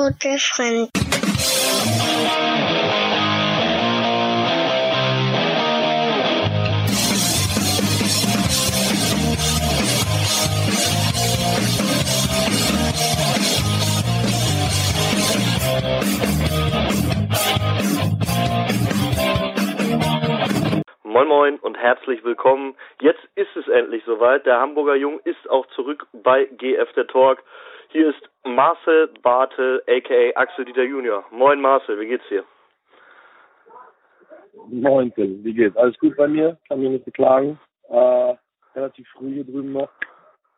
Tote Fremd. Moin Moin und herzlich willkommen. Jetzt ist es endlich soweit. Der Hamburger Jung ist auch zurück bei GF der Talk. Hier ist Marcel Bartel, aka Axel Dieter Junior. Moin Marcel, wie geht's dir? Moin Tim, wie geht's? Alles gut bei mir? Kann mich nicht beklagen. Äh, relativ früh hier drüben noch.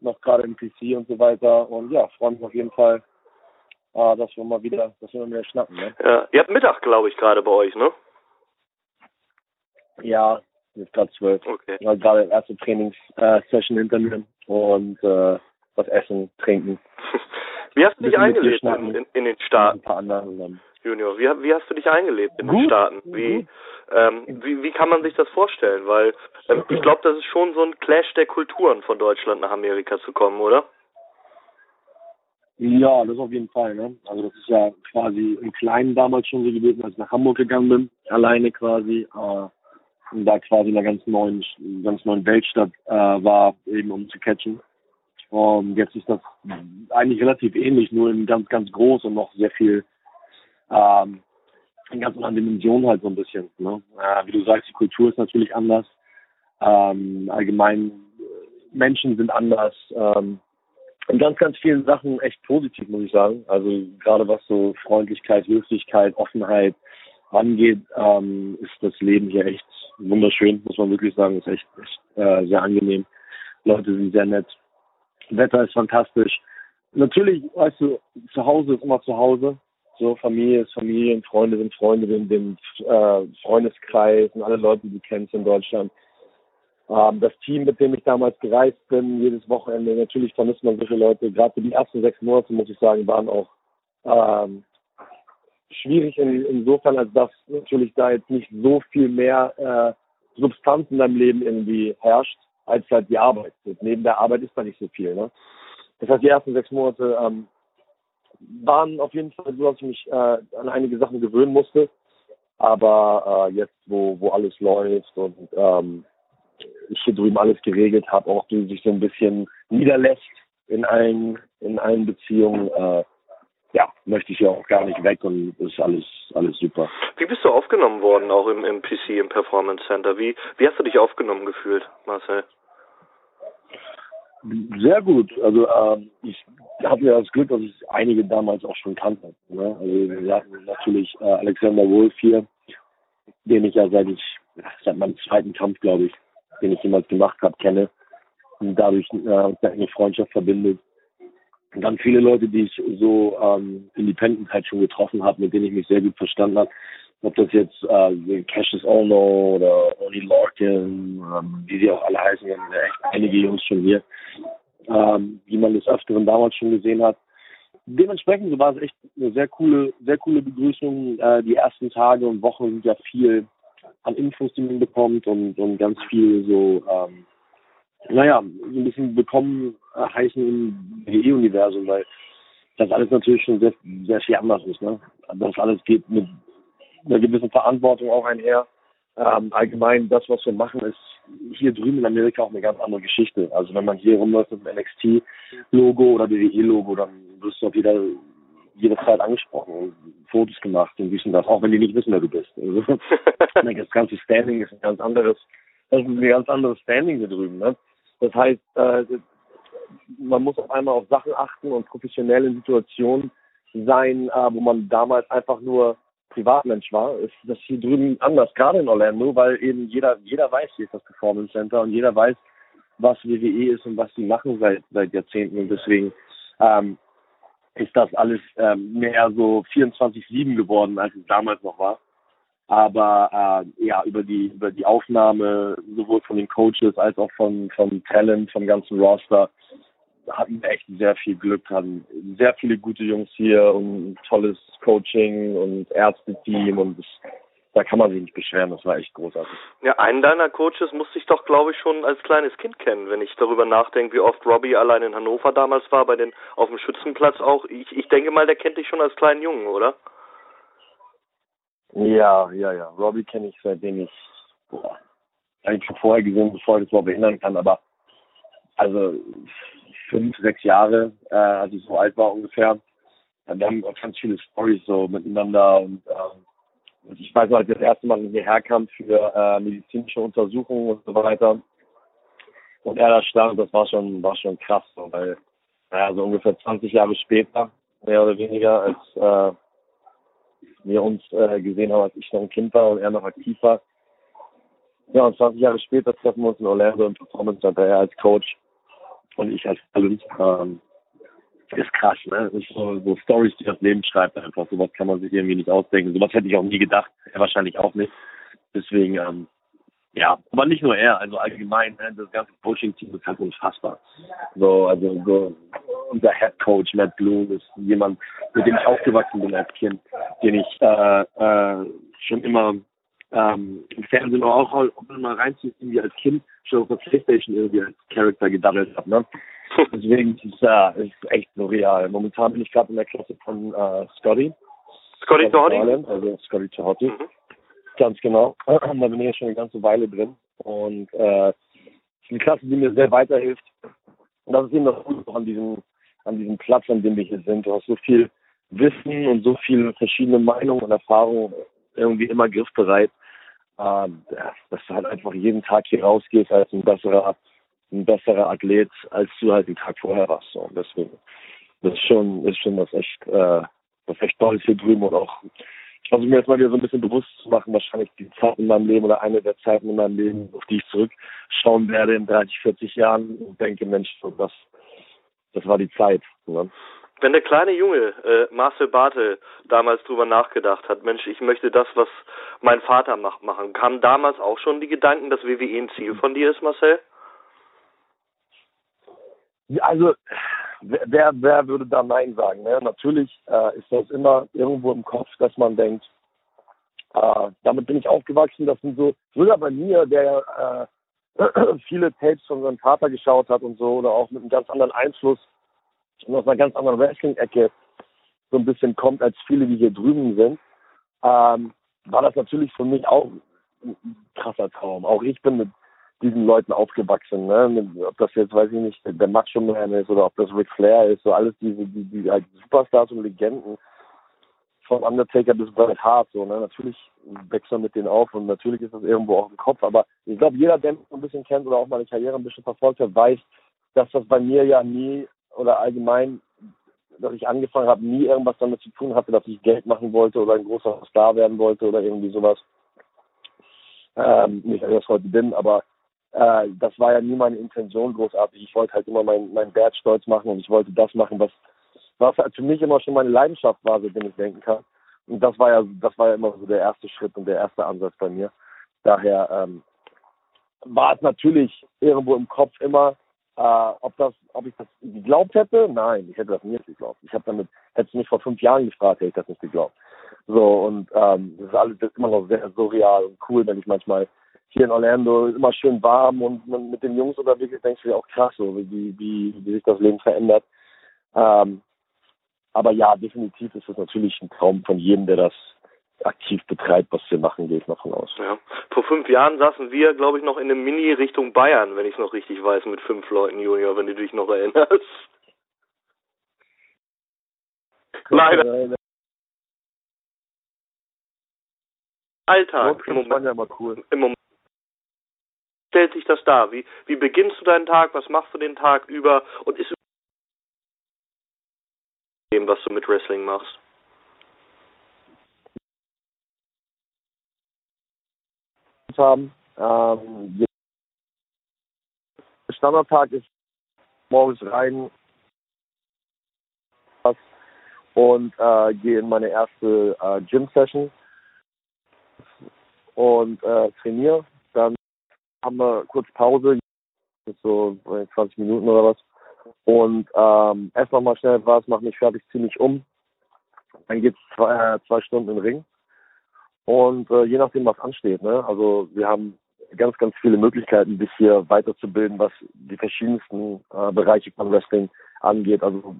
Noch gerade im PC und so weiter. Und ja, freue mich auf jeden Fall, äh, dass wir mal wieder, dass wir mal wieder schnappen. Ne? Ja, ihr habt Mittag, glaube ich, gerade bei euch, ne? Ja, jetzt gerade zwölf. Okay. Ich war gerade erste Trainingssession hinter mir und äh, was essen, trinken. Wie hast du dich eingelebt in, in, den Ein Staaten, paar anderen. Dann. Junior? Wie, wie hast du dich eingelebt in den Gut, Staaten? Wie, ähm, wie, wie kann man sich das vorstellen? Weil ähm, ich glaube, das ist schon so ein Clash der Kulturen von Deutschland nach Amerika zu kommen, oder? Ja, das auf jeden Fall. Ne? Also das ist ja quasi im Kleinen damals schon so gewesen, als ich nach Hamburg gegangen bin, alleine quasi. Äh, und da quasi in einer ganz neuen, ganz neuen Weltstadt äh, war, eben um zu catchen. Und jetzt ist das eigentlich relativ ähnlich, nur in ganz, ganz groß und noch sehr viel ähm, in ganz anderen Dimensionen halt so ein bisschen. Ne? Äh, wie du sagst, die Kultur ist natürlich anders. Ähm, allgemein äh, Menschen sind anders. Ähm, in ganz, ganz vielen Sachen echt positiv, muss ich sagen. Also gerade was so Freundlichkeit, Höflichkeit, Offenheit angeht, ähm, ist das Leben hier echt wunderschön, muss man wirklich sagen. Ist echt, echt äh, sehr angenehm. Leute sind sehr nett. Wetter ist fantastisch. Natürlich, weißt du, zu Hause ist immer zu Hause. So, Familie ist Familie und Freunde sind Freunde, den, den äh, Freundeskreis und alle Leute, die du kennst in Deutschland. Ähm, das Team, mit dem ich damals gereist bin, jedes Wochenende, natürlich vermisst man solche Leute. Gerade die ersten sechs Monate, muss ich sagen, waren auch ähm, schwierig in, insofern, als dass natürlich da jetzt nicht so viel mehr äh, Substanz in deinem Leben irgendwie herrscht, als halt die Arbeit. Und neben der Arbeit ist da nicht so viel. Ne? Das heißt, die ersten sechs Monate ähm, waren auf jeden Fall so, dass ich mich äh, an einige Sachen gewöhnen musste. Aber äh, jetzt, wo, wo alles läuft und ähm, ich hier drüben alles geregelt habe, auch du sich so ein bisschen niederlässt in allen, in allen Beziehungen, äh, ja, möchte ich ja auch gar nicht weg und ist alles, alles super. Wie bist du aufgenommen worden, auch im, im PC, im Performance Center? Wie, wie hast du dich aufgenommen gefühlt, Marcel? Sehr gut. Also ähm, ich hatte ja das Glück, dass ich einige damals auch schon kannte. Ne? Also wir hatten natürlich äh, Alexander Wolf hier, den ich ja seit ich seit meinem zweiten Kampf, glaube ich, den ich jemals gemacht habe, kenne und dadurch äh, eine Freundschaft verbindet. Und dann viele Leute, die ich so ähm, independent halt schon getroffen habe, mit denen ich mich sehr gut verstanden habe. Ob das jetzt äh, Cassius Ono oder Oni Larkin, ähm, wie sie auch alle heißen, wir haben echt einige Jungs schon hier, ähm, die man des Öfteren damals schon gesehen hat. Dementsprechend war es echt eine sehr coole, sehr coole Begrüßung. Äh, die ersten Tage und Wochen sind ja viel an Infos, die man bekommt und, und ganz viel so, ähm, naja, so ein bisschen bekommen äh, heißen im WE-Universum, weil das alles natürlich schon sehr, sehr viel anders ist. Ne? Das alles geht mit einer gewissen Verantwortung auch einher. Ähm, allgemein, das, was wir machen, ist hier drüben in Amerika auch eine ganz andere Geschichte. Also wenn man hier rumläuft mit dem NXT-Logo oder WWE-Logo, dann wirst du auf jeder, jeder Zeit angesprochen und Fotos gemacht und wissen das, auch wenn die nicht wissen, wer du bist. Also, das ganze Standing ist ein ganz anderes, das ist ein ganz anderes Standing hier drüben. Ne? Das heißt, äh, man muss auf einmal auf Sachen achten und professionell in Situationen sein, äh, wo man damals einfach nur Privatmensch war, ist das hier drüben anders, gerade in Orlando, weil eben jeder, jeder weiß, hier ist das Performance Center und jeder weiß, was WWE ist und was sie machen seit, seit Jahrzehnten und deswegen ähm, ist das alles ähm, mehr so 24-7 geworden, als es damals noch war. Aber äh, ja, über die über die Aufnahme sowohl von den Coaches als auch von vom Talent, vom ganzen Roster hatten echt sehr viel Glück, hatten sehr viele gute Jungs hier und ein tolles Coaching und Ärzteteam und es da kann man sich nicht beschweren, das war echt großartig. Ja, einen deiner Coaches musste ich doch, glaube ich, schon als kleines Kind kennen, wenn ich darüber nachdenke, wie oft Robbie allein in Hannover damals war, bei den auf dem Schützenplatz auch. Ich, ich denke mal, der kennt dich schon als kleinen Jungen, oder? Ja, ja, ja. Robbie kenne ich seitdem ich boah, eigentlich schon vorher gesehen, bevor ich das überhaupt behindern kann, aber also fünf, sechs Jahre, äh, als ich so alt war ungefähr. Wir haben ganz viele Stories so miteinander und ähm, ich weiß noch, als ich das erste Mal hierher kam für äh, medizinische Untersuchungen und so weiter und er da stand, das war schon, war schon krass, so, weil, naja, so ungefähr 20 Jahre später, mehr oder weniger, als äh, wir uns äh, gesehen haben, als ich noch ein Kind war und er noch aktiv war. Ja, und 20 Jahre später treffen wir uns in Orlando im Performance Center, er als Coach und ich als Talent. Ähm, ist krass, ne? Ist so, so Stories, die das Leben schreibt einfach. Sowas kann man sich irgendwie nicht ausdenken. Sowas hätte ich auch nie gedacht. Er wahrscheinlich auch nicht. Deswegen, ähm, ja, aber nicht nur er, also allgemein, ne, das ganze Coaching-Team ist halt unfassbar. So, also so unser Head Coach Matt Bloom ist jemand, mit dem ich aufgewachsen bin als Kind, den ich äh, äh, schon immer ähm, im Fernsehen auch, auch mal reinziehen, irgendwie als Kind schon auf der Playstation irgendwie als Charakter gedaddelt habe. Ne? Deswegen ist es äh, ist echt surreal. Momentan bin ich gerade in der Klasse von äh, Scotty. Scotty Tohotti? Also Scotty Tohotti. Mhm. Ganz genau. Da bin ich ja schon eine ganze Weile drin. Und äh, es ist eine Klasse, die mir sehr weiterhilft. Und das ist eben das Gute an diesem, an diesem Platz, an dem wir hier sind. Du hast so viel Wissen und so viele verschiedene Meinungen und Erfahrungen irgendwie immer griffbereit, äh, dass du halt einfach jeden Tag hier rausgehst als ein besserer, ein besserer Athlet, als du halt den Tag vorher warst. So. Und deswegen, das ist schon, ist schon was echt, äh, was echt Tolles hier drüben und auch ich versuche mir jetzt mal wieder so ein bisschen bewusst zu machen, wahrscheinlich die Zeit in meinem Leben oder eine der Zeiten in meinem Leben, auf die ich zurückschauen werde in 30, 40 Jahren und denke, Mensch, das, das war die Zeit. Ne? Wenn der kleine Junge äh, Marcel Bartel damals drüber nachgedacht hat, Mensch, ich möchte das, was mein Vater macht, machen, kamen damals auch schon die Gedanken, dass WWE ein Ziel von dir ist, Marcel? Also wer, wer würde da Nein sagen? Ne? Natürlich äh, ist das immer irgendwo im Kopf, dass man denkt, äh, damit bin ich aufgewachsen. Das sind so, sogar bei mir, der äh, viele Tapes von seinem Vater geschaut hat und so, oder auch mit einem ganz anderen Einfluss und aus einer ganz anderen Wrestling-Ecke so ein bisschen kommt, als viele, die hier drüben sind, ähm, war das natürlich für mich auch ein krasser Traum. Auch ich bin mit diesen Leuten aufgewachsen. Ne? Ob das jetzt, weiß ich nicht, der Macho Man ist oder ob das Ric Flair ist, so alles diese, die, die halt Superstars und Legenden von Undertaker bis Bret Hart. So, ne? Natürlich wächst man mit denen auf und natürlich ist das irgendwo auch im Kopf. Aber ich glaube, jeder, der mich ein bisschen kennt oder auch meine Karriere ein bisschen verfolgt hat, weiß, dass das bei mir ja nie oder allgemein, dass ich angefangen habe, nie irgendwas damit zu tun hatte, dass ich Geld machen wollte oder ein großer Star werden wollte oder irgendwie sowas. Ähm, nicht, dass ich das heute bin, aber äh, das war ja nie meine Intention großartig. Ich wollte halt immer meinen mein Dad stolz machen und ich wollte das machen, was, was halt für mich immer schon meine Leidenschaft war, seitdem ich denken kann. Und das war ja, das war ja immer so der erste Schritt und der erste Ansatz bei mir. Daher ähm, war es natürlich irgendwo im Kopf immer, äh, ob das, ob ich das geglaubt hätte? Nein, ich hätte das nicht geglaubt. Ich habe damit, hätte es mich vor fünf Jahren gefragt, hätte ich das nicht geglaubt. So und ähm, das ist alles das ist immer noch sehr surreal und cool, wenn ich manchmal hier in Orlando immer schön warm und man mit den Jungs unterwegs ist, denkst du dir auch krass, so wie, wie, wie sich das Leben verändert. Ähm, aber ja, definitiv ist es natürlich ein Traum von jedem, der das aktiv betreibt, was wir machen, gehe ich mal von aus. Ja. Vor fünf Jahren saßen wir, glaube ich, noch in einem Mini Richtung Bayern, wenn ich es noch richtig weiß, mit fünf Leuten, Junior, wenn du dich noch erinnerst. Leider. Alltag. Im Moment, ja cool. Im Moment stellt sich das dar? Wie, wie beginnst du deinen Tag? Was machst du den Tag über? Und ist dem, was du mit Wrestling machst? Haben. Ähm, Standardtag ist morgens rein und äh, gehe in meine erste äh, Gym-Session und äh, trainiere. Dann haben wir kurz Pause, so 20 Minuten oder was. Und ähm, esse nochmal schnell was, mache mich fertig, ziemlich um. Dann geht's zwei, äh, zwei Stunden den Ring. Und äh, je nachdem, was ansteht, ne? Also wir haben ganz, ganz viele Möglichkeiten, sich hier weiterzubilden, was die verschiedensten äh, Bereiche von Wrestling angeht. Also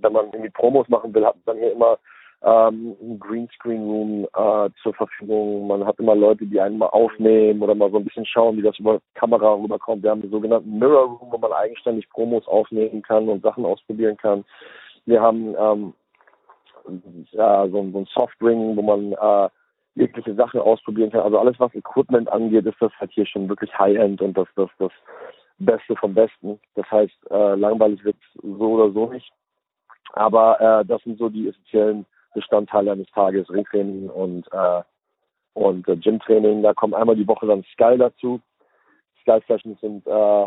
wenn man irgendwie Promos machen will, hat man hier immer ähm, ein Greenscreen Room äh, zur Verfügung. Man hat immer Leute, die einen mal aufnehmen oder mal so ein bisschen schauen, wie das über Kamera rüberkommt. Wir haben den sogenannten Mirror Room, wo man eigenständig Promos aufnehmen kann und Sachen ausprobieren kann. Wir haben ähm, ja, so, so ein Softring, wo man äh, jegliche Sachen ausprobieren kann. Also alles, was Equipment angeht, ist das halt hier schon wirklich High-End und das, das, das Beste vom Besten. Das heißt, äh, langweilig wird so oder so nicht. Aber äh, das sind so die essentiellen Bestandteile eines Tages, Ringtraining und, äh, und äh, Gymtraining. Da kommen einmal die Woche dann Sky dazu. Sky Sessions sind äh,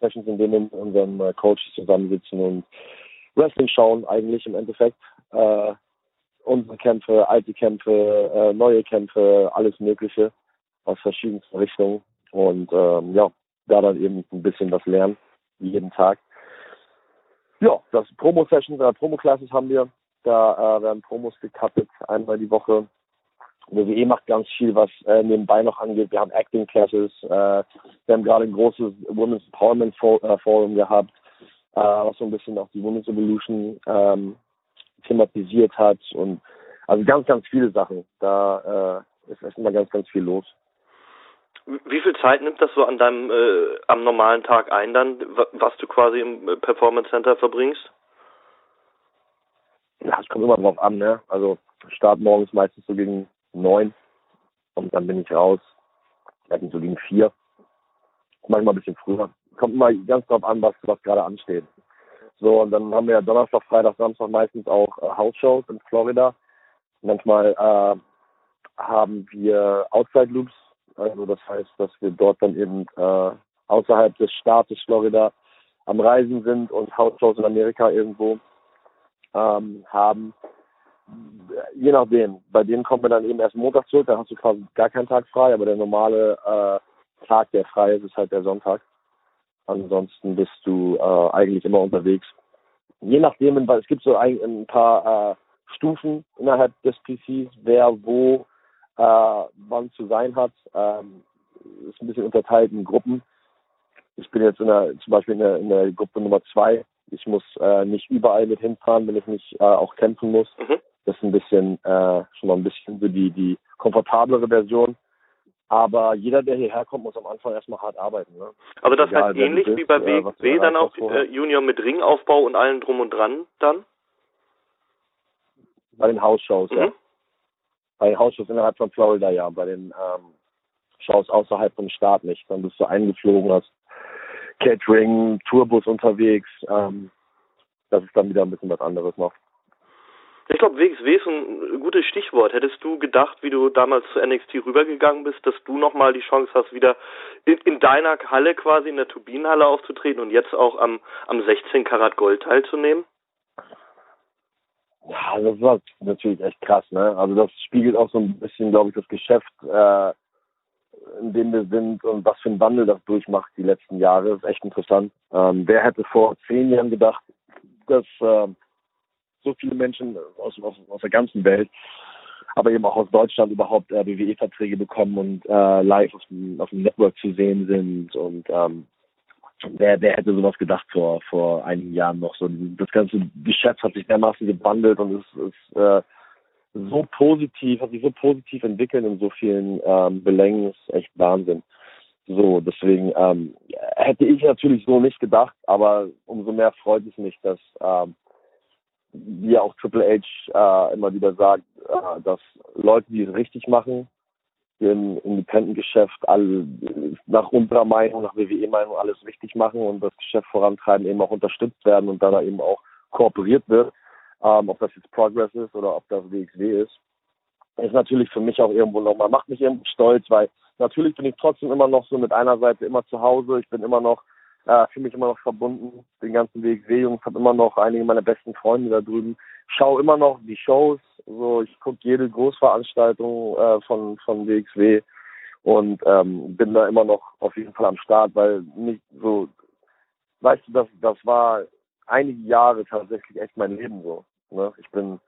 Sessions, in denen unseren äh, Coaches zusammensitzen und Wrestling schauen eigentlich im Endeffekt. Äh, unsere Kämpfe, alte Kämpfe, äh, neue Kämpfe, alles Mögliche aus verschiedensten Richtungen. Und ähm, ja, da dann eben ein bisschen was lernen, jeden Tag. Ja, das Promo-Sessions, äh, Promo-Classes haben wir. Da äh, werden Promos gecuttet, einmal die Woche. WWE macht ganz viel, was äh, nebenbei noch angeht. Wir haben Acting Classes. Äh, wir haben gerade ein großes Women's Empowerment äh, Forum gehabt, äh, was so ein bisschen auch die Women's Evolution ähm, thematisiert hat. Und also ganz, ganz viele Sachen. Da äh, ist erstmal ganz, ganz viel los. Wie viel Zeit nimmt das so an deinem äh, am normalen Tag ein, dann, was du quasi im Performance Center verbringst? Ja, es kommt immer drauf an, ne? Also Start morgens meistens so gegen neun und dann bin ich raus, vielleicht so gegen vier. Manchmal ein bisschen früher. Kommt immer ganz drauf an, was, was gerade ansteht. So, und dann haben wir ja Donnerstag, Freitag, Samstag meistens auch äh, House-Shows in Florida. Manchmal äh, haben wir Outside Loops, also das heißt, dass wir dort dann eben äh, außerhalb des Staates Florida am Reisen sind und House-Shows in Amerika irgendwo ähm, haben. Je nachdem. Bei denen kommen wir dann eben erst Montag zurück, da hast du quasi gar keinen Tag frei, aber der normale äh, Tag, der frei ist, ist halt der Sonntag. Ansonsten bist du äh, eigentlich immer unterwegs. Je nachdem, es gibt so ein, ein paar äh, Stufen innerhalb des PCs, wer wo äh, wann zu sein hat. Ähm, ist ein bisschen unterteilt in Gruppen. Ich bin jetzt in der, zum Beispiel in der, in der Gruppe Nummer zwei. Ich muss äh, nicht überall mit hinfahren, wenn ich nicht äh, auch kämpfen muss. Mhm. Das ist ein bisschen äh, schon mal ein bisschen so die, die komfortablere Version. Aber jeder, der hierher kommt, muss am Anfang erstmal hart arbeiten. Ne? Aber das Egal, heißt ähnlich wie bei WXW äh, dann auch äh, Junior mit Ringaufbau und allem drum und dran dann? Bei den Hausshows, mhm. ja. Bei den Hausshows innerhalb von Florida, ja. Bei den ähm, Shows außerhalb vom Staat nicht. Dann bist du eingeflogen, hast Catering, Tourbus unterwegs. Ähm, das ist dann wieder ein bisschen was anderes noch. Ich glaube, WXW ist ein gutes Stichwort. Hättest du gedacht, wie du damals zu NXT rübergegangen bist, dass du nochmal die Chance hast, wieder in, in, deiner Halle quasi, in der Turbinenhalle aufzutreten und jetzt auch am, am 16 Karat Gold teilzunehmen? Ja, das war natürlich echt krass, ne? Also das spiegelt auch so ein bisschen, glaube ich, das Geschäft, äh, in dem wir sind und was für ein Wandel das durchmacht die letzten Jahre. Das ist echt interessant. Ähm, wer hätte vor zehn Jahren gedacht, dass äh, so viele Menschen aus, aus, aus der ganzen Welt, aber eben auch aus Deutschland überhaupt äh, WWE-Verträge bekommen und äh, live auf dem, auf dem Network zu sehen sind und ähm, wer, wer hätte sowas gedacht vor, vor einigen Jahren noch? So, das ganze Geschäft hat sich dermaßen gewandelt und ist, ist äh, so positiv, hat sich so positiv entwickelt in so vielen ähm, Belängen, ist echt Wahnsinn. So, deswegen ähm, hätte ich natürlich so nicht gedacht, aber umso mehr freut es mich, dass ähm, wie auch Triple H äh, immer wieder sagt, äh, dass Leute, die es richtig machen, im Independent-Geschäft nach unserer Meinung, nach WWE-Meinung alles richtig machen und das Geschäft vorantreiben, eben auch unterstützt werden und dann eben auch kooperiert wird, ähm, ob das jetzt Progress ist oder ob das WXW ist, ist natürlich für mich auch irgendwo nochmal, macht mich irgendwo stolz, weil natürlich bin ich trotzdem immer noch so mit einer Seite immer zu Hause, ich bin immer noch äh, fühle mich immer noch verbunden, den ganzen Weg Jungs, habe immer noch einige meiner besten Freunde da drüben, schaue immer noch die Shows, so ich gucke jede Großveranstaltung äh, von von WXW und ähm, bin da immer noch auf jeden Fall am Start, weil nicht so, weißt du, das das war einige Jahre tatsächlich echt mein Leben so. Ne? Ich bin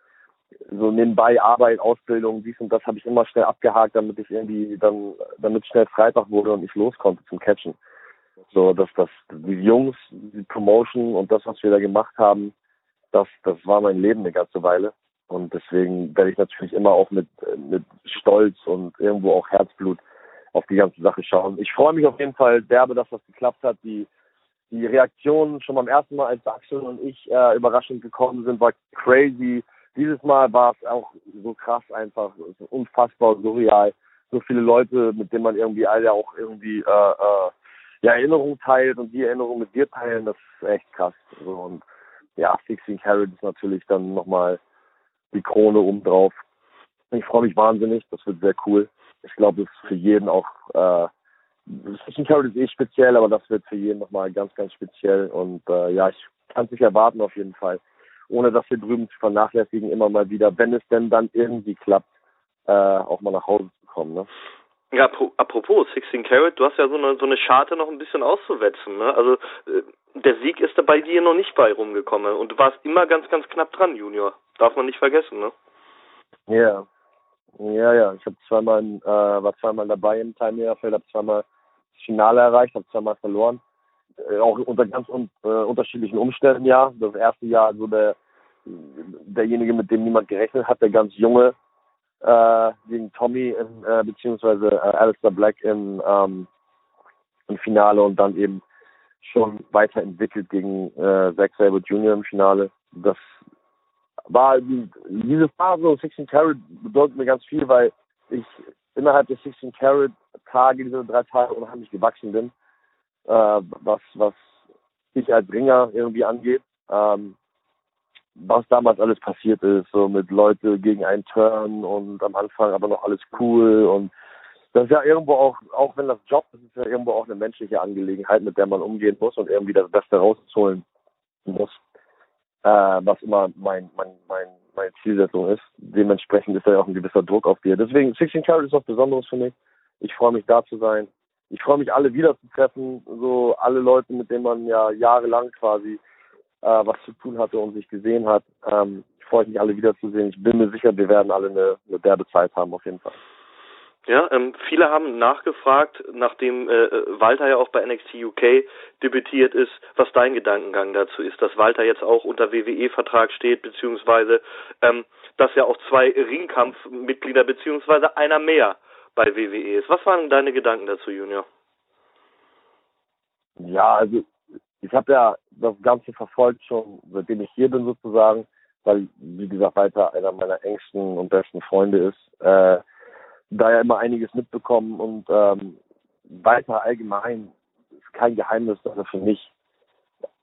so nebenbei Arbeit, Ausbildung, dies und das habe ich immer schnell abgehakt, damit ich irgendwie dann, damit schnell Freitag wurde und ich los konnte zum Catchen. So, dass das, die Jungs, die Promotion und das, was wir da gemacht haben, das, das war mein Leben eine ganze Weile. Und deswegen werde ich natürlich immer auch mit, mit Stolz und irgendwo auch Herzblut auf die ganze Sache schauen. Ich freue mich auf jeden Fall derbe, dass das geklappt hat. Die, die Reaktionen schon beim ersten Mal, als Axel und ich äh, überraschend gekommen sind, war crazy. Dieses Mal war es auch so krass einfach, unfassbar surreal. So viele Leute, mit denen man irgendwie alle auch irgendwie äh, äh, ja, Erinnerungen teilt und die Erinnerungen mit dir teilen, das ist echt krass. So, und ja, 16 Carat ist natürlich dann nochmal die Krone obendrauf. Ich freue mich wahnsinnig, das wird sehr cool. Ich glaube, das ist für jeden auch, äh, 16 Carat ist eh speziell, aber das wird für jeden nochmal ganz, ganz speziell. Und äh, ja, ich kann es nicht erwarten auf jeden Fall. Ohne das hier drüben zu vernachlässigen, immer mal wieder, wenn es denn dann irgendwie klappt, äh, auch mal nach Hause zu kommen. Ne? Ja, apropos 16 Carat, du hast ja so eine, so eine Scharte noch ein bisschen auszuwetzen. Ne? Also äh, der Sieg ist da bei dir noch nicht bei rumgekommen und du warst immer ganz, ganz knapp dran, Junior. Darf man nicht vergessen, ne? Ja, ja, ja. Ich habe zweimal, äh, war zweimal dabei im Teilnehmerfeld, habe zweimal das Finale erreicht, habe zweimal verloren. Äh, auch unter ganz un äh, unterschiedlichen Umständen, ja. Das erste Jahr so der derjenige, mit dem niemand gerechnet hat, der ganz junge äh, gegen Tommy in, äh, beziehungsweise äh, Alistair Black im, ähm, im Finale und dann eben schon weiterentwickelt gegen äh, Zack Sabre Jr. im Finale. Das war diese Phase 16 Carat bedeutet mir ganz viel, weil ich innerhalb der 16 Carat Tage, diese drei Tage unheimlich gewachsen bin, äh, was was ich als Ringer irgendwie angeht. Ähm, was damals alles passiert ist, so mit Leute gegen einen Turn und am Anfang aber noch alles cool und das ist ja irgendwo auch, auch wenn das Job ist, ist ja irgendwo auch eine menschliche Angelegenheit, mit der man umgehen muss und irgendwie das Beste rausholen muss, äh, was immer mein, mein, mein, meine Zielsetzung ist. Dementsprechend ist da ja auch ein gewisser Druck auf dir. Deswegen 16 Carat ist was Besonderes für mich. Ich freue mich da zu sein. Ich freue mich alle wieder zu treffen, so alle Leute, mit denen man ja jahrelang quasi äh, was zu tun hatte und sich gesehen hat. Ähm, ich freue mich alle wiederzusehen. Ich bin mir sicher, wir werden alle eine, eine derbe Zeit haben auf jeden Fall. Ja, ähm, viele haben nachgefragt, nachdem äh, Walter ja auch bei NXT UK debütiert ist, was dein Gedankengang dazu ist, dass Walter jetzt auch unter WWE-Vertrag steht, beziehungsweise ähm, dass ja auch zwei Ringkampfmitglieder, beziehungsweise einer mehr bei WWE ist. Was waren deine Gedanken dazu, Junior? Ja, also ich habe ja das Ganze verfolgt schon, seitdem ich hier bin sozusagen, weil, wie gesagt, weiter einer meiner engsten und besten Freunde ist. Äh, da ja immer einiges mitbekommen und ähm, weiter allgemein ist kein Geheimnis, dass er für mich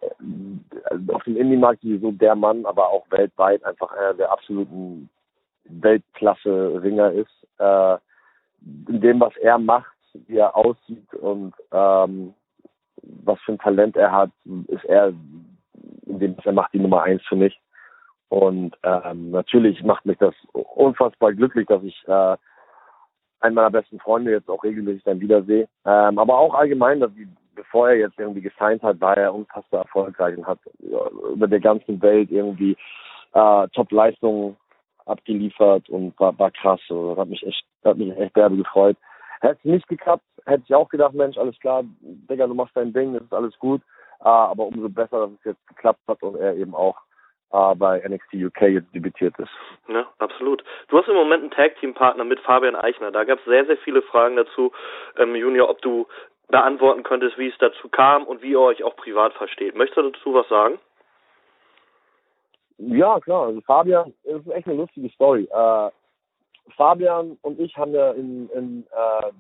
äh, auf dem Indie-Markt sowieso der Mann, aber auch weltweit einfach einer der absoluten Weltklasse-Ringer ist. Äh, in dem, was er macht, wie er aussieht und ähm, was für ein Talent er hat, ist er in dem er macht die Nummer eins für mich. Und ähm, natürlich macht mich das unfassbar glücklich, dass ich äh, einen meiner besten Freunde jetzt auch regelmäßig dann wiedersehe. Ähm, aber auch allgemein, dass ich, bevor er jetzt irgendwie gesigned hat, war er unfassbar erfolgreich und hat über der ganzen Welt irgendwie äh, Top-Leistungen abgeliefert und war, war krass. So. Das hat mich echt, hat mich echt derbe gefreut. Hätte es nicht geklappt, hätte ich auch gedacht, Mensch, alles klar, Digga, du machst dein Ding, das ist alles gut. Äh, aber umso besser, dass es jetzt geklappt hat und er eben auch äh, bei NXT UK jetzt debütiert ist. Ja, absolut. Du hast im Moment einen Tag-Team-Partner mit Fabian Eichner. Da gab es sehr, sehr viele Fragen dazu, ähm, Junior, ob du beantworten könntest, wie es dazu kam und wie ihr euch auch privat versteht. Möchtest du dazu was sagen? Ja, klar. Also Fabian, das ist echt eine lustige Story. Äh, Fabian und ich haben ja in, in äh,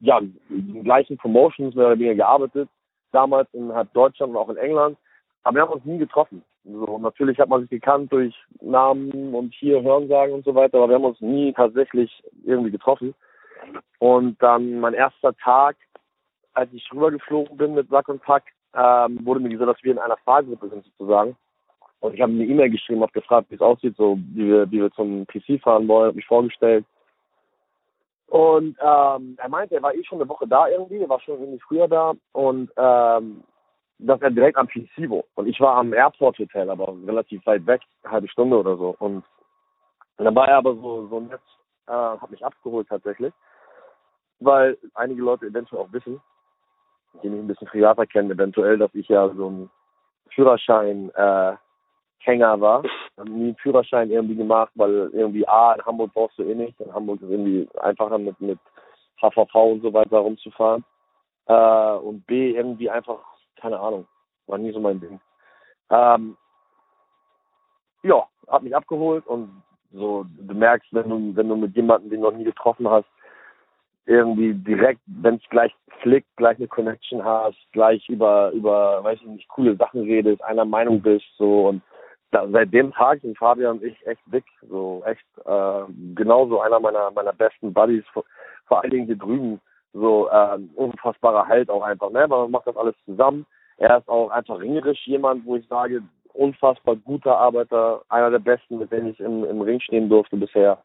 ja, den gleichen Promotions mehr oder weniger gearbeitet, damals in halb Deutschland und auch in England. Aber wir haben uns nie getroffen. So, natürlich hat man sich gekannt durch Namen und hier Hörensagen und so weiter, aber wir haben uns nie tatsächlich irgendwie getroffen. Und dann mein erster Tag, als ich rübergeflogen bin mit Sack und Pack, ähm, wurde mir gesagt, dass wir in einer Fahrgruppe sind sozusagen. Und ich habe eine E-Mail geschrieben, habe gefragt, wie es aussieht, so wie wir, wie wir zum PC fahren wollen, habe mich vorgestellt. Und ähm, er meinte, er war eh schon eine Woche da irgendwie, er war schon irgendwie früher da und ähm, dass er direkt am PC wo. Und ich war am Airport Hotel, aber relativ weit weg, eine halbe Stunde oder so. Und Da war er aber so, so nett, äh, hat mich abgeholt tatsächlich, weil einige Leute eventuell auch wissen, die mich ein bisschen privater kennen, eventuell, dass ich ja so ein Führerschein äh, Hänger war. Hab nie einen Führerschein irgendwie gemacht, weil irgendwie A, in Hamburg brauchst du eh nicht. In Hamburg ist irgendwie einfacher mit, mit HVV und so weiter rumzufahren. Äh, und B, irgendwie einfach, keine Ahnung, war nie so mein Ding. Ähm, ja, hat mich abgeholt und so, du merkst, wenn du, wenn du mit jemandem, den du noch nie getroffen hast, irgendwie direkt, wenn es gleich klickt, gleich eine Connection hast, gleich über, über, weiß ich nicht, coole Sachen redest, einer Meinung bist, so und da, seit dem Tag sind Fabian und ich echt dick, so echt äh, genauso einer meiner meiner besten Buddies, vor, allen Dingen hier drüben, so äh, unfassbarer Halt auch einfach, ne? Man macht das alles zusammen. Er ist auch einfach ringerisch jemand, wo ich sage, unfassbar guter Arbeiter, einer der besten, mit denen ich im, im Ring stehen durfte bisher.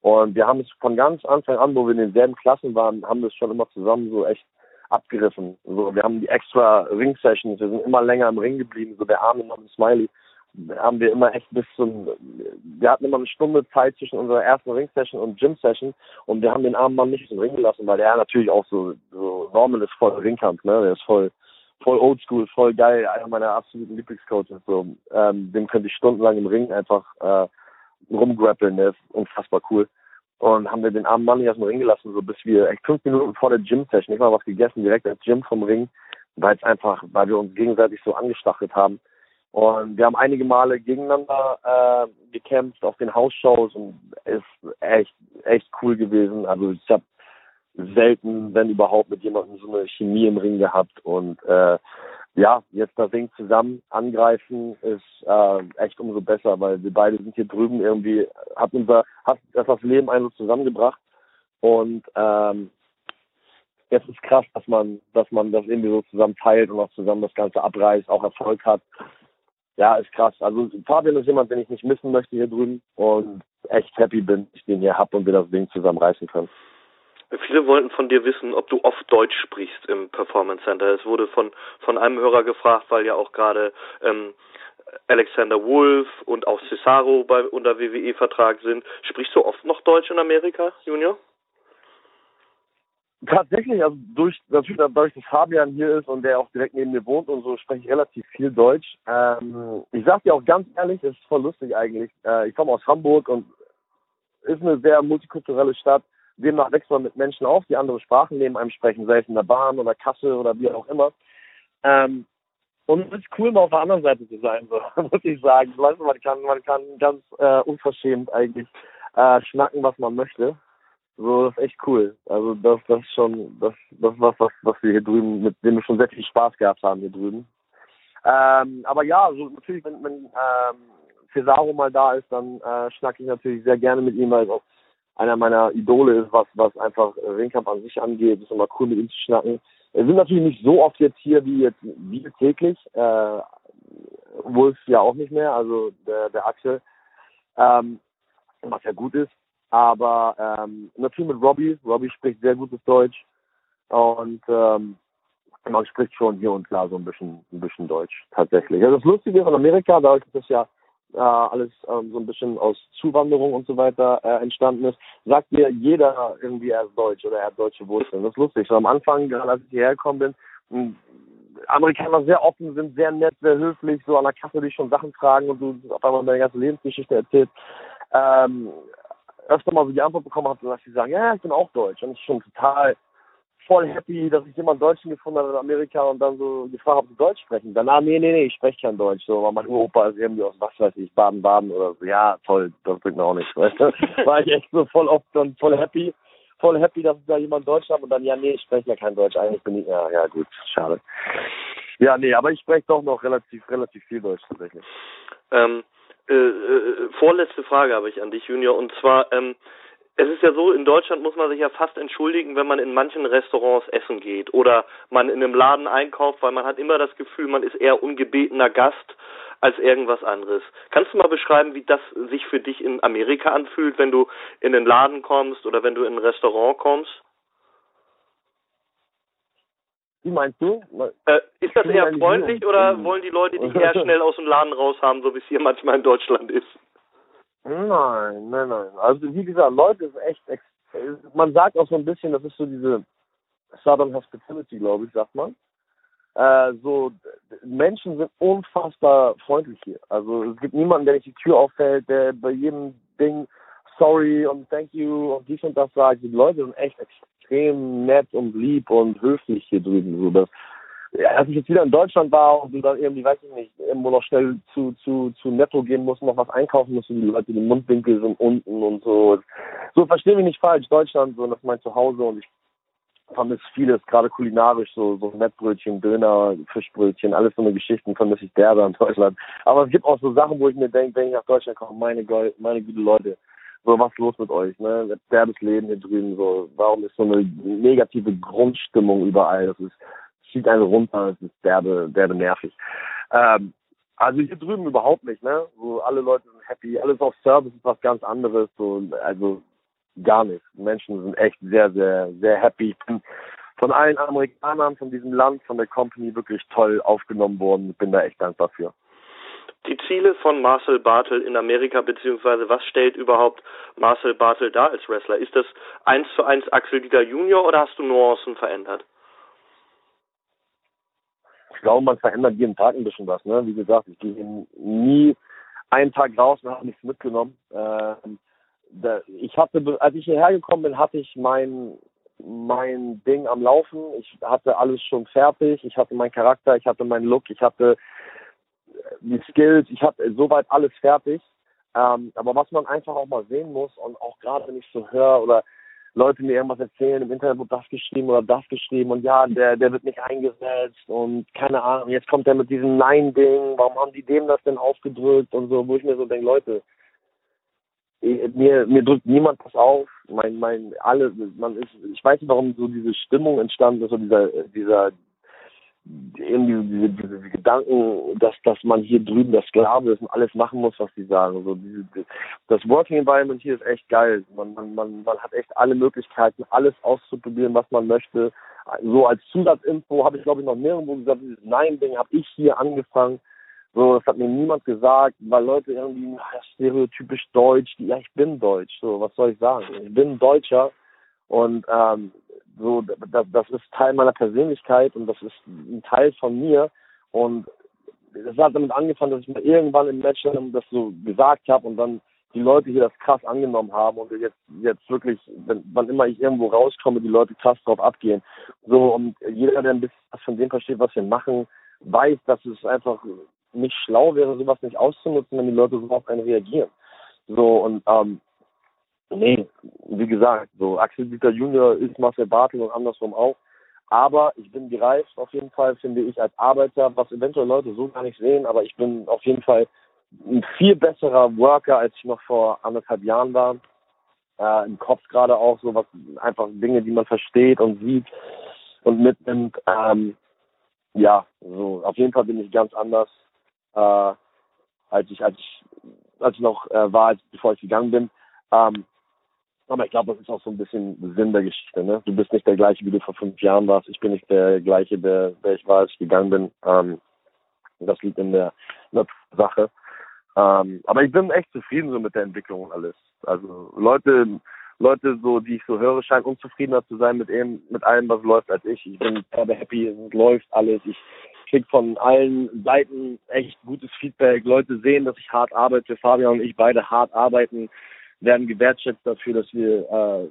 Und wir haben es von ganz Anfang an, wo wir in denselben Klassen waren, haben wir es schon immer zusammen so echt abgerissen. So, wir haben die extra Ring-Sessions, wir sind immer länger im Ring geblieben, so der arme Mann Smiley haben wir immer echt bis zum, wir hatten immer eine Stunde Zeit zwischen unserer ersten Ring-Session und Gym-Session und wir haben den armen Mann nicht im Ring gelassen, weil der natürlich auch so, so Norman ist voll Ringkampf, ne, der ist voll, voll oldschool, voll geil, einer meiner absoluten Lieblingscoaches, so, ähm, dem könnte ich stundenlang im Ring einfach, äh, rumgrappeln, der ist unfassbar cool. Und haben wir den armen Mann nicht aus dem Ring gelassen, so bis wir echt fünf Minuten vor der Gym-Session, nicht mal was gegessen, direkt als Gym vom Ring, weil es einfach, weil wir uns gegenseitig so angestachelt haben und wir haben einige Male gegeneinander äh, gekämpft auf den Hausshows und ist echt, echt cool gewesen. Also ich habe selten, wenn überhaupt, mit jemandem so eine Chemie im Ring gehabt. Und äh, ja, jetzt das Ding zusammen angreifen ist äh, echt umso besser, weil wir beide sind hier drüben irgendwie, hat unser, hat das Leben einfach zusammengebracht. Und ähm, jetzt ist krass, dass man, dass man das irgendwie so zusammen teilt und auch zusammen das Ganze abreißt, auch Erfolg hat ja, ist krass. Also Fabian ist jemand, den ich nicht missen möchte hier drüben und echt happy bin, dass ich den hier hab und wir das Ding zusammen reißen können. Viele wollten von dir wissen, ob du oft Deutsch sprichst im Performance Center. Es wurde von von einem Hörer gefragt, weil ja auch gerade ähm, Alexander Wolf und auch Cesaro bei unter WWE-Vertrag sind. Sprichst du oft noch Deutsch in Amerika, Junior? Tatsächlich, also durch natürlich dadurch, dass Fabian hier ist und der auch direkt neben mir wohnt und so, spreche ich relativ viel Deutsch. Ähm, ich sag dir auch ganz ehrlich, es ist voll lustig eigentlich. Äh, ich komme aus Hamburg und ist eine sehr multikulturelle Stadt. Demnach wächst man mit Menschen auf, die andere Sprachen neben einem sprechen, sei es in der Bahn oder Kasse oder wie auch immer. Ähm, und es ist cool, mal auf der anderen Seite zu sein, so muss ich sagen. Weißt du, man kann, man kann ganz äh, unverschämt eigentlich äh, schnacken, was man möchte. So, das ist echt cool. Also das, das ist schon, das, das ist was, was, was wir hier drüben, mit dem wir schon sehr viel Spaß gehabt haben hier drüben. Ähm, aber ja, so natürlich, wenn, wenn ähm, Cesaro mal da ist, dann äh, schnacke ich natürlich sehr gerne mit ihm, weil es auch einer meiner Idole ist, was, was einfach Ringkampf an sich angeht. ist immer cool mit ihm zu schnacken. Wir sind natürlich nicht so oft jetzt hier wie jetzt wie täglich. Äh, Wolf ja auch nicht mehr, also der, der Axel. Ähm, was ja gut ist. Aber ähm, natürlich mit Robbie. Robbie spricht sehr gutes Deutsch. Und ähm, man spricht schon hier und da so ein bisschen, ein bisschen Deutsch tatsächlich. Also das Lustige in Amerika, dadurch, dass das ja äh, alles ähm, so ein bisschen aus Zuwanderung und so weiter äh, entstanden ist, sagt mir jeder irgendwie, er ist Deutsch oder er hat deutsche Wurzeln. Das ist lustig. So am Anfang, gerade als ich hierher gekommen bin, Amerikaner sehr offen sind, sehr nett, sehr höflich, so an der Kasse dich schon Sachen fragen und du auf einmal deine ganze Lebensgeschichte erzählst. Ähm, öfter mal so die Antwort bekommen habe, dass sie sagen, ja, ich bin auch Deutsch. Und ich schon total voll happy, dass ich jemanden Deutschen gefunden habe in Amerika und dann so gefragt habe, ob sie Deutsch sprechen. Danach, nee, nee, nee, ich spreche kein Deutsch. So, aber mein Uropa ist irgendwie aus, was weiß ich, Baden-Baden oder so. Ja, toll, das bringt mir auch nichts, weißt du? War ich echt so voll oft und voll happy, voll happy, dass ich da jemand Deutsch habe und dann, ja, nee, ich spreche ja kein Deutsch. Eigentlich bin ich, ja, ja, gut, schade. Ja, nee, aber ich spreche doch noch relativ, relativ viel Deutsch tatsächlich. Ähm, äh, äh, vorletzte Frage habe ich an dich, Junior, und zwar, ähm, es ist ja so, in Deutschland muss man sich ja fast entschuldigen, wenn man in manchen Restaurants essen geht oder man in einem Laden einkauft, weil man hat immer das Gefühl, man ist eher ungebetener Gast als irgendwas anderes. Kannst du mal beschreiben, wie das sich für dich in Amerika anfühlt, wenn du in den Laden kommst oder wenn du in ein Restaurant kommst? Wie meinst du? Äh, ist das eher freundlich oder wollen die Leute dich eher schnell aus dem Laden raus haben, so wie es hier manchmal in Deutschland ist? Nein, nein, nein. Also wie gesagt, Leute ist echt, man sagt auch so ein bisschen, das ist so diese Southern Hospitality, glaube ich, sagt man. Äh, so Menschen sind unfassbar freundlich hier. Also es gibt niemanden, der nicht die Tür auffällt, der bei jedem Ding sorry und thank you und dies und das sagt. Die Leute sind echt extrem nett und lieb und höflich hier drüben. So das, ja, als ich jetzt wieder in Deutschland war und du dann irgendwie, weiß ich nicht, irgendwo noch schnell zu, zu, zu Netto gehen musst, noch was einkaufen musst die Leute, die Mundwinkel sind unten und so. So, versteh mich nicht falsch, Deutschland, so, das ist mein Zuhause und ich vermisse vieles, gerade kulinarisch, so, so Mettbrötchen, Döner, Fischbrötchen, alles so eine Geschichten vermisse ich derbe in Deutschland. Aber es gibt auch so Sachen, wo ich mir denke, wenn ich nach Deutschland komme, meine, meine gute Leute, so was ist los mit euch, ne? Derbes Leben hier drüben, so, warum ist so eine negative Grundstimmung überall? Das ist, zieht einen runter, das ist derbe, derbe nervig. Ähm, also hier drüben überhaupt nicht, ne? So alle Leute sind happy, alles auf Service ist was ganz anderes, so, also gar nicht. Menschen sind echt sehr, sehr, sehr happy. Ich bin von allen Amerikanern von diesem Land, von der Company wirklich toll aufgenommen worden. Ich bin da echt dankbar für. Die Ziele von Marcel Bartel in Amerika, beziehungsweise was stellt überhaupt Marcel Bartel da als Wrestler? Ist das eins zu eins Axel Dieter Junior oder hast du Nuancen verändert? Ich glaube, man verändert jeden Tag ein bisschen was. Ne? Wie gesagt, ich gehe nie einen Tag raus und habe nichts mitgenommen. Ähm, ich hatte, als ich hierher gekommen bin, hatte ich mein mein Ding am Laufen. Ich hatte alles schon fertig. Ich hatte meinen Charakter, ich hatte meinen Look, ich hatte die Skills, ich hatte soweit alles fertig. Ähm, aber was man einfach auch mal sehen muss und auch gerade wenn ich so höre oder Leute mir irgendwas erzählen, im Internet wird das geschrieben oder das geschrieben und ja, der, der wird nicht eingesetzt und keine Ahnung, jetzt kommt er mit diesem Nein-Ding, warum haben die dem das denn aufgedrückt und so, wo ich mir so denke, Leute, mir, mir drückt niemand das auf. Mein, mein, alle, man ist, ich weiß nicht, warum so diese Stimmung entstanden ist, so dieser, dieser, irgendwie diese, diese, diese Gedanken, dass, dass man hier drüben der Sklave ist und alles machen muss, was sie sagen. So diese, das Working Environment hier ist echt geil. Man, man, man, man hat echt alle Möglichkeiten, alles auszuprobieren, was man möchte. So als Zusatzinfo habe ich, glaube ich, noch nirgendwo gesagt, dieses Nein-Ding habe ich hier angefangen. So, das hat mir niemand gesagt, weil Leute irgendwie ach, stereotypisch deutsch, ja, ich bin deutsch, so, was soll ich sagen? Ich bin Deutscher und ähm, so, das, das ist Teil meiner Persönlichkeit und das ist ein Teil von mir und es hat damit angefangen, dass ich mal irgendwann im Match das so gesagt habe und dann die Leute hier das krass angenommen haben und jetzt jetzt wirklich, wenn, wann immer ich irgendwo rauskomme, die Leute krass drauf abgehen. So und jeder, der ein bisschen was von dem versteht, was wir machen, weiß, dass es einfach nicht schlau wäre, sowas nicht auszunutzen, wenn die Leute so auf einen reagieren. So und ähm, nee, wie gesagt, so Axel Dieter Junior ist Marcel Bartel und andersrum auch. Aber ich bin gereift auf jeden Fall, finde ich, als Arbeiter, was eventuell Leute so gar nicht sehen, aber ich bin auf jeden Fall ein viel besserer Worker, als ich noch vor anderthalb Jahren war. Äh, Im Kopf gerade auch so was, einfach Dinge, die man versteht und sieht und mitnimmt. Ähm, ja, so auf jeden Fall bin ich ganz anders äh, als ich, als ich, als ich noch äh, war, als, bevor ich gegangen bin. Ähm, aber ich glaube, das ist auch so ein bisschen Sinn der Geschichte. Ne? Du bist nicht der gleiche, wie du vor fünf Jahren warst. Ich bin nicht der gleiche, der, der ich war, als ich gegangen bin. Ähm, das liegt in der, in der Sache. Ähm, aber ich bin echt zufrieden so mit der Entwicklung und alles. Also Leute, Leute so, die ich so höre, scheinen unzufriedener zu sein mit eben, mit allem, was läuft, als ich. Ich bin sehr happy, es läuft alles. Ich kriege von allen Seiten echt gutes Feedback. Leute sehen, dass ich hart arbeite. Fabian und ich beide hart arbeiten, werden gewertschätzt dafür, dass wir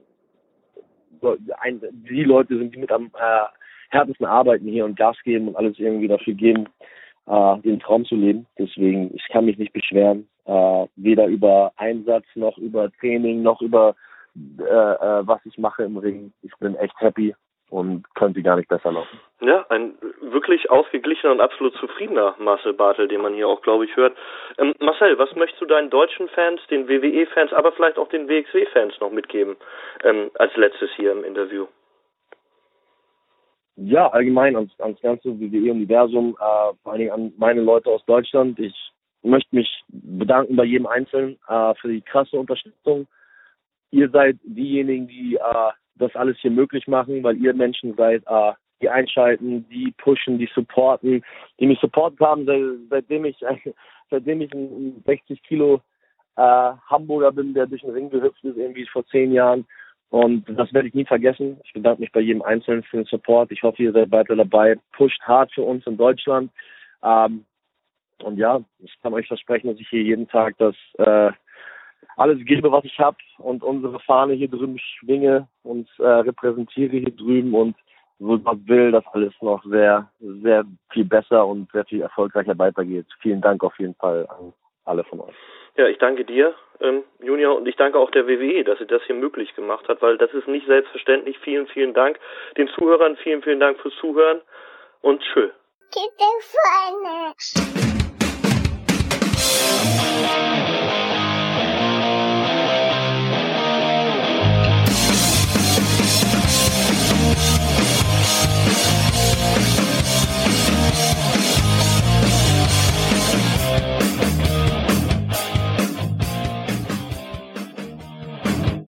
äh, ein, die Leute sind, die mit am äh, härtesten arbeiten hier und Gas geben und alles irgendwie dafür geben, äh, den Traum zu leben. Deswegen, ich kann mich nicht beschweren, äh, weder über Einsatz noch über Training noch über äh, äh, was ich mache im Ring. Ich bin echt happy und könnte gar nicht besser laufen. Ja, ein wirklich ausgeglichener und absolut zufriedener Marcel Bartel, den man hier auch, glaube ich, hört. Ähm, Marcel, was möchtest du deinen deutschen Fans, den WWE-Fans, aber vielleicht auch den WXW-Fans noch mitgeben ähm, als letztes hier im Interview? Ja, allgemein ans, ans ganze WWE-Universum, äh, vor allen Dingen an meine Leute aus Deutschland. Ich möchte mich bedanken bei jedem Einzelnen äh, für die krasse Unterstützung. Ihr seid diejenigen, die äh, das alles hier möglich machen, weil ihr Menschen seid, äh, die einschalten, die pushen, die supporten, die mich supportet haben, seit, seitdem ich seitdem ich ein 60 Kilo äh, Hamburger bin, der durch den Ring gehüpft ist, irgendwie vor zehn Jahren. Und das werde ich nie vergessen. Ich bedanke mich bei jedem Einzelnen für den Support. Ich hoffe, ihr seid weiter dabei. Pusht hart für uns in Deutschland. Ähm, und ja, ich kann euch versprechen, dass ich hier jeden Tag das äh, alles gebe, was ich habe und unsere Fahne hier drüben schwinge und äh, repräsentiere hier drüben und so Gott will, dass alles noch sehr, sehr viel besser und sehr viel erfolgreicher weitergeht. Vielen Dank auf jeden Fall an alle von euch. Ja, ich danke dir, ähm, Junior, und ich danke auch der WWE, dass sie das hier möglich gemacht hat, weil das ist nicht selbstverständlich. Vielen, vielen Dank. Den Zuhörern vielen, vielen Dank fürs Zuhören und tschö.